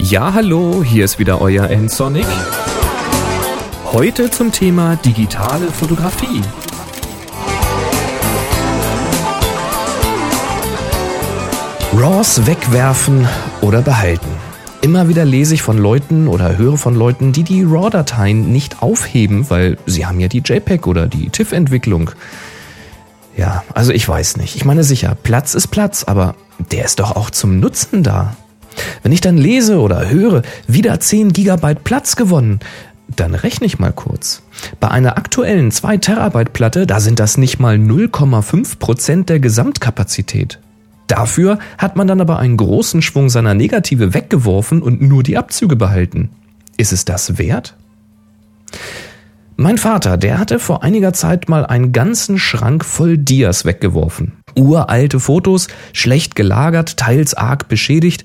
Ja, hallo, hier ist wieder euer N-Sonic. Heute zum Thema digitale Fotografie. RAWs wegwerfen oder behalten. Immer wieder lese ich von Leuten oder höre von Leuten, die die RAW-Dateien nicht aufheben, weil sie haben ja die JPEG oder die TIFF-Entwicklung. Ja, also ich weiß nicht. Ich meine sicher, Platz ist Platz, aber der ist doch auch zum Nutzen da. Wenn ich dann lese oder höre, wieder 10 Gigabyte Platz gewonnen, dann rechne ich mal kurz. Bei einer aktuellen 2 Terabyte Platte, da sind das nicht mal 0,5 Prozent der Gesamtkapazität. Dafür hat man dann aber einen großen Schwung seiner Negative weggeworfen und nur die Abzüge behalten. Ist es das wert? Mein Vater, der hatte vor einiger Zeit mal einen ganzen Schrank voll Dias weggeworfen. Uralte Fotos, schlecht gelagert, teils arg beschädigt.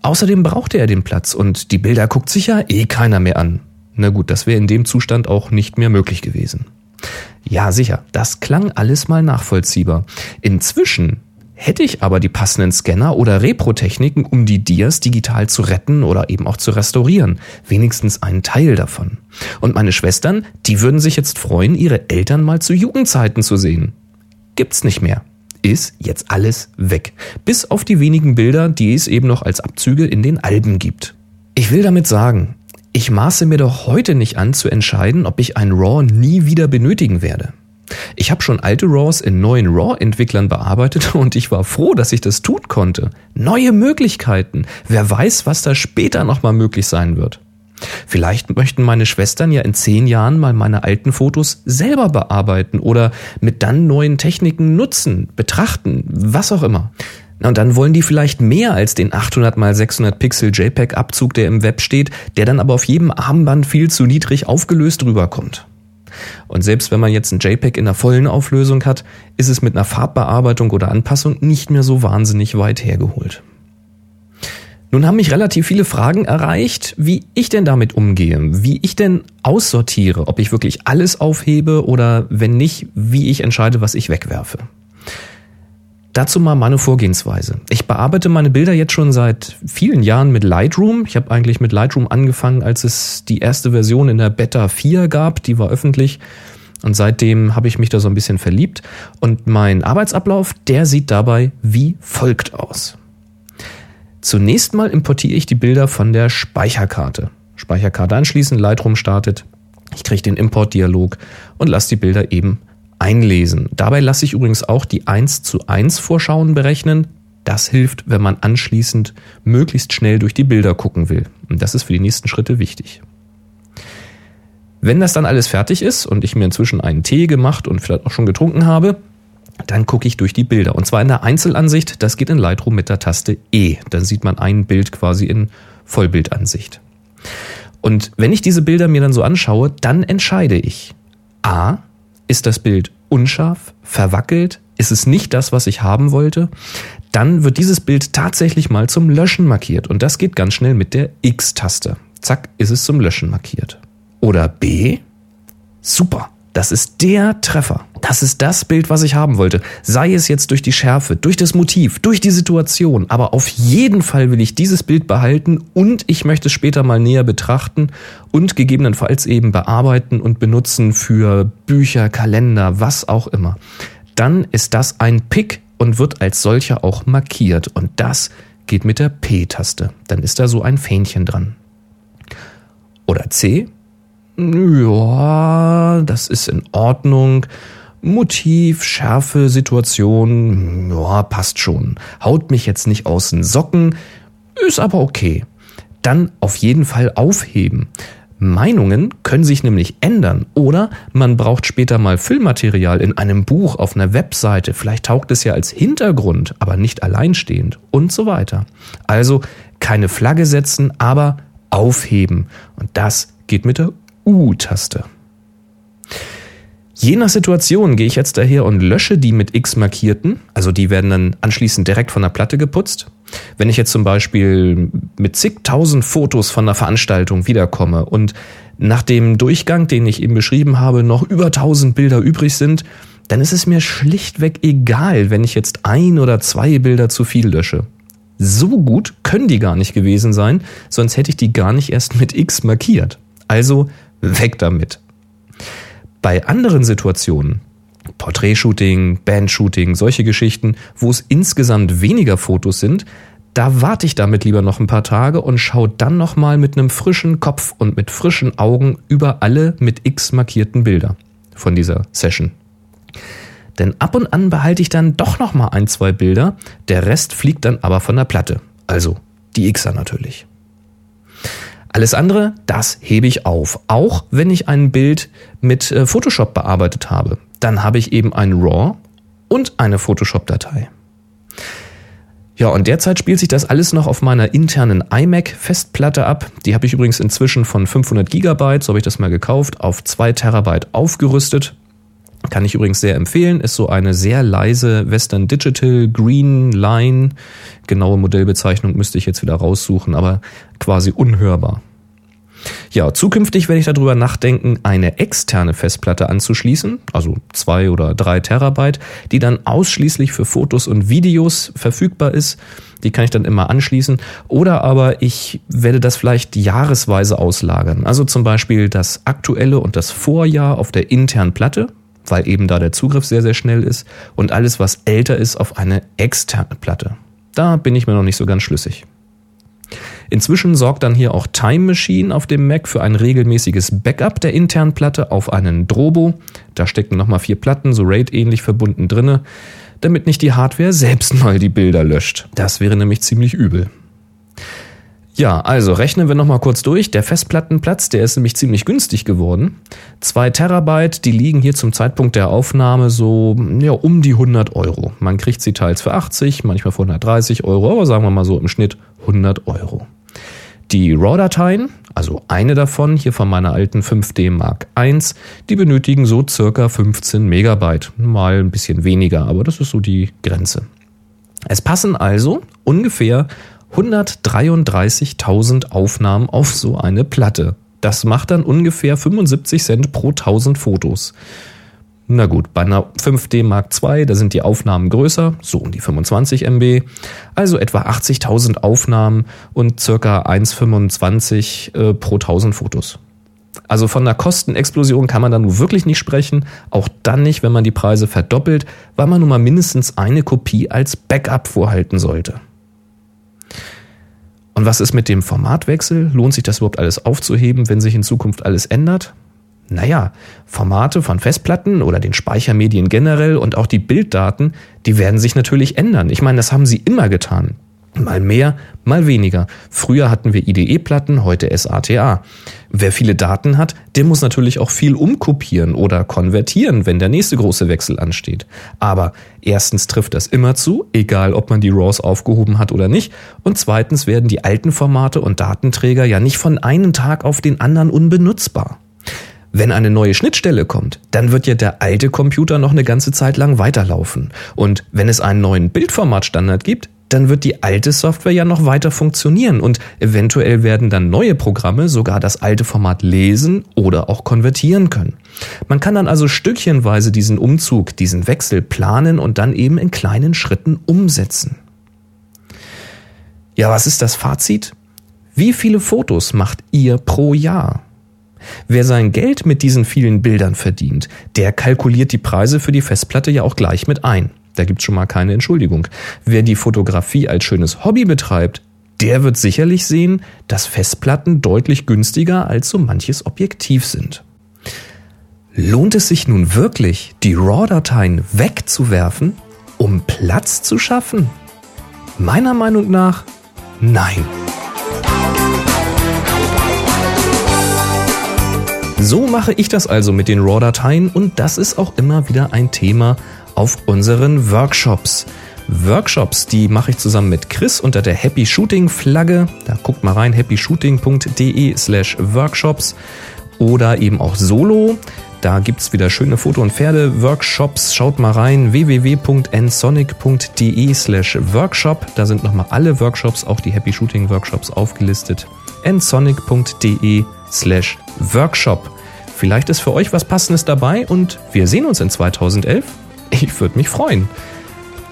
Außerdem brauchte er den Platz und die Bilder guckt sich ja eh keiner mehr an. Na gut, das wäre in dem Zustand auch nicht mehr möglich gewesen. Ja, sicher, das klang alles mal nachvollziehbar. Inzwischen hätte ich aber die passenden Scanner oder Repro-Techniken, um die Dias digital zu retten oder eben auch zu restaurieren. Wenigstens einen Teil davon. Und meine Schwestern, die würden sich jetzt freuen, ihre Eltern mal zu Jugendzeiten zu sehen. Gibt's nicht mehr ist jetzt alles weg. Bis auf die wenigen Bilder, die es eben noch als Abzüge in den Alben gibt. Ich will damit sagen, ich maße mir doch heute nicht an zu entscheiden, ob ich ein RAW nie wieder benötigen werde. Ich habe schon alte RAWs in neuen RAW-Entwicklern bearbeitet und ich war froh, dass ich das tun konnte. Neue Möglichkeiten. Wer weiß, was da später nochmal möglich sein wird. Vielleicht möchten meine Schwestern ja in zehn Jahren mal meine alten Fotos selber bearbeiten oder mit dann neuen Techniken nutzen, betrachten, was auch immer. Und dann wollen die vielleicht mehr als den 800 x 600 Pixel JPEG Abzug, der im Web steht, der dann aber auf jedem Armband viel zu niedrig aufgelöst rüberkommt. Und selbst wenn man jetzt ein JPEG in der vollen Auflösung hat, ist es mit einer Farbbearbeitung oder Anpassung nicht mehr so wahnsinnig weit hergeholt. Nun haben mich relativ viele Fragen erreicht, wie ich denn damit umgehe, wie ich denn aussortiere, ob ich wirklich alles aufhebe oder wenn nicht, wie ich entscheide, was ich wegwerfe. Dazu mal meine Vorgehensweise. Ich bearbeite meine Bilder jetzt schon seit vielen Jahren mit Lightroom. Ich habe eigentlich mit Lightroom angefangen, als es die erste Version in der Beta 4 gab, die war öffentlich. Und seitdem habe ich mich da so ein bisschen verliebt. Und mein Arbeitsablauf, der sieht dabei wie folgt aus. Zunächst mal importiere ich die Bilder von der Speicherkarte. Speicherkarte anschließen, Lightroom startet. Ich kriege den Importdialog und lasse die Bilder eben einlesen. Dabei lasse ich übrigens auch die 1 zu 1 Vorschauen berechnen. Das hilft, wenn man anschließend möglichst schnell durch die Bilder gucken will. Und das ist für die nächsten Schritte wichtig. Wenn das dann alles fertig ist und ich mir inzwischen einen Tee gemacht und vielleicht auch schon getrunken habe, dann gucke ich durch die Bilder. Und zwar in der Einzelansicht, das geht in Lightroom mit der Taste E. Dann sieht man ein Bild quasi in Vollbildansicht. Und wenn ich diese Bilder mir dann so anschaue, dann entscheide ich. A, ist das Bild unscharf, verwackelt, ist es nicht das, was ich haben wollte, dann wird dieses Bild tatsächlich mal zum Löschen markiert. Und das geht ganz schnell mit der X-Taste. Zack, ist es zum Löschen markiert. Oder B, super, das ist der Treffer. Das ist das Bild, was ich haben wollte. Sei es jetzt durch die Schärfe, durch das Motiv, durch die Situation. Aber auf jeden Fall will ich dieses Bild behalten und ich möchte es später mal näher betrachten und gegebenenfalls eben bearbeiten und benutzen für Bücher, Kalender, was auch immer. Dann ist das ein Pick und wird als solcher auch markiert. Und das geht mit der P-Taste. Dann ist da so ein Fähnchen dran. Oder C, ja, das ist in Ordnung. Motiv, Schärfe, Situation, ja, passt schon. Haut mich jetzt nicht aus den Socken, ist aber okay. Dann auf jeden Fall aufheben. Meinungen können sich nämlich ändern oder man braucht später mal Füllmaterial in einem Buch, auf einer Webseite, vielleicht taugt es ja als Hintergrund, aber nicht alleinstehend und so weiter. Also keine Flagge setzen, aber aufheben. Und das geht mit der U-Taste. Je nach Situation gehe ich jetzt daher und lösche die mit X markierten, also die werden dann anschließend direkt von der Platte geputzt. Wenn ich jetzt zum Beispiel mit zigtausend Fotos von der Veranstaltung wiederkomme und nach dem Durchgang, den ich eben beschrieben habe, noch über tausend Bilder übrig sind, dann ist es mir schlichtweg egal, wenn ich jetzt ein oder zwei Bilder zu viel lösche. So gut können die gar nicht gewesen sein, sonst hätte ich die gar nicht erst mit X markiert. Also weg damit. Bei anderen Situationen, Porträtshooting, Bandshooting, solche Geschichten, wo es insgesamt weniger Fotos sind, da warte ich damit lieber noch ein paar Tage und schaue dann nochmal mit einem frischen Kopf und mit frischen Augen über alle mit X markierten Bilder von dieser Session. Denn ab und an behalte ich dann doch nochmal ein, zwei Bilder, der Rest fliegt dann aber von der Platte. Also die Xer natürlich. Alles andere, das hebe ich auf. Auch wenn ich ein Bild mit äh, Photoshop bearbeitet habe. Dann habe ich eben ein RAW und eine Photoshop-Datei. Ja, und derzeit spielt sich das alles noch auf meiner internen iMac-Festplatte ab. Die habe ich übrigens inzwischen von 500 Gigabyte, so habe ich das mal gekauft, auf 2 Terabyte aufgerüstet. Kann ich übrigens sehr empfehlen. Ist so eine sehr leise Western Digital Green Line. Genaue Modellbezeichnung müsste ich jetzt wieder raussuchen, aber quasi unhörbar. Ja, zukünftig werde ich darüber nachdenken, eine externe Festplatte anzuschließen, also zwei oder drei Terabyte, die dann ausschließlich für Fotos und Videos verfügbar ist. Die kann ich dann immer anschließen. Oder aber ich werde das vielleicht jahresweise auslagern. Also zum Beispiel das aktuelle und das Vorjahr auf der internen Platte, weil eben da der Zugriff sehr, sehr schnell ist und alles, was älter ist, auf eine externe Platte. Da bin ich mir noch nicht so ganz schlüssig. Inzwischen sorgt dann hier auch Time Machine auf dem Mac für ein regelmäßiges Backup der internen Platte auf einen Drobo. Da stecken nochmal vier Platten, so RAID-ähnlich verbunden drinne, damit nicht die Hardware selbst mal die Bilder löscht. Das wäre nämlich ziemlich übel. Ja, also rechnen wir nochmal kurz durch. Der Festplattenplatz, der ist nämlich ziemlich günstig geworden. Zwei Terabyte, die liegen hier zum Zeitpunkt der Aufnahme so ja, um die 100 Euro. Man kriegt sie teils für 80, manchmal für 130 Euro, aber sagen wir mal so im Schnitt 100 Euro. Die RAW-Dateien, also eine davon hier von meiner alten 5D Mark I, die benötigen so circa 15 Megabyte. Mal ein bisschen weniger, aber das ist so die Grenze. Es passen also ungefähr 133.000 Aufnahmen auf so eine Platte. Das macht dann ungefähr 75 Cent pro 1000 Fotos. Na gut, bei einer 5D Mark II, da sind die Aufnahmen größer, so um die 25 MB, also etwa 80.000 Aufnahmen und circa 1,25 äh, pro 1000 Fotos. Also von einer Kostenexplosion kann man dann nun wirklich nicht sprechen, auch dann nicht, wenn man die Preise verdoppelt, weil man nun mal mindestens eine Kopie als Backup vorhalten sollte. Und was ist mit dem Formatwechsel? Lohnt sich das überhaupt alles aufzuheben, wenn sich in Zukunft alles ändert? Naja, Formate von Festplatten oder den Speichermedien generell und auch die Bilddaten, die werden sich natürlich ändern. Ich meine, das haben sie immer getan. Mal mehr, mal weniger. Früher hatten wir IDE-Platten, heute SATA. Wer viele Daten hat, der muss natürlich auch viel umkopieren oder konvertieren, wenn der nächste große Wechsel ansteht. Aber erstens trifft das immer zu, egal ob man die RAWs aufgehoben hat oder nicht. Und zweitens werden die alten Formate und Datenträger ja nicht von einem Tag auf den anderen unbenutzbar. Wenn eine neue Schnittstelle kommt, dann wird ja der alte Computer noch eine ganze Zeit lang weiterlaufen. Und wenn es einen neuen Bildformatstandard gibt, dann wird die alte Software ja noch weiter funktionieren und eventuell werden dann neue Programme sogar das alte Format lesen oder auch konvertieren können. Man kann dann also stückchenweise diesen Umzug, diesen Wechsel planen und dann eben in kleinen Schritten umsetzen. Ja, was ist das Fazit? Wie viele Fotos macht ihr pro Jahr? Wer sein Geld mit diesen vielen Bildern verdient, der kalkuliert die Preise für die Festplatte ja auch gleich mit ein. Da gibt's schon mal keine Entschuldigung. Wer die Fotografie als schönes Hobby betreibt, der wird sicherlich sehen, dass Festplatten deutlich günstiger als so manches Objektiv sind. Lohnt es sich nun wirklich, die RAW-Dateien wegzuwerfen, um Platz zu schaffen? Meiner Meinung nach nein. So mache ich das also mit den RAW-Dateien und das ist auch immer wieder ein Thema auf unseren Workshops. Workshops, die mache ich zusammen mit Chris unter der Happy Shooting Flagge. Da guckt mal rein, happyshooting.de slash workshops oder eben auch solo. Da gibt's wieder schöne Foto- und Pferde-Workshops. Schaut mal rein, www.nsonic.de slash workshop. Da sind nochmal alle Workshops, auch die Happy Shooting Workshops aufgelistet. nsonic.de slash workshop. vielleicht ist für euch was Passendes dabei und wir sehen uns in 2011. Ich würde mich freuen.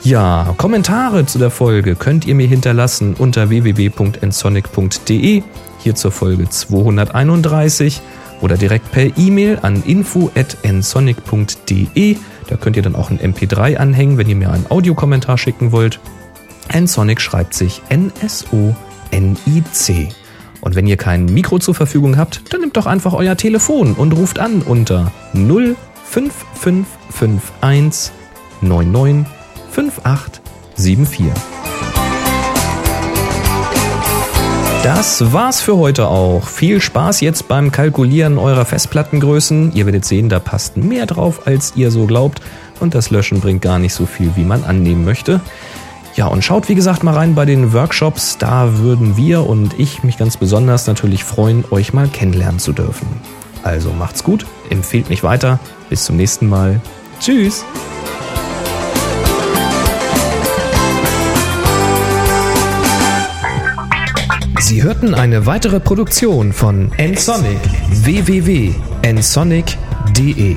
Ja, Kommentare zu der Folge könnt ihr mir hinterlassen unter www.ensonic.de, hier zur Folge 231 oder direkt per E-Mail an info.nsonic.de. Da könnt ihr dann auch ein MP3 anhängen, wenn ihr mir einen Audiokommentar schicken wollt. Nsonic schreibt sich N-S-O-N-I-C. Und wenn ihr kein Mikro zur Verfügung habt, dann nehmt doch einfach euer Telefon und ruft an unter 05551 99 5874. Das war's für heute auch. Viel Spaß jetzt beim Kalkulieren eurer Festplattengrößen. Ihr werdet sehen, da passt mehr drauf, als ihr so glaubt. Und das Löschen bringt gar nicht so viel, wie man annehmen möchte. Ja, und schaut wie gesagt mal rein bei den Workshops. Da würden wir und ich mich ganz besonders natürlich freuen, euch mal kennenlernen zu dürfen. Also macht's gut, empfehlt mich weiter. Bis zum nächsten Mal. Tschüss. Sie hörten eine weitere Produktion von nsonic www.nsonic.de.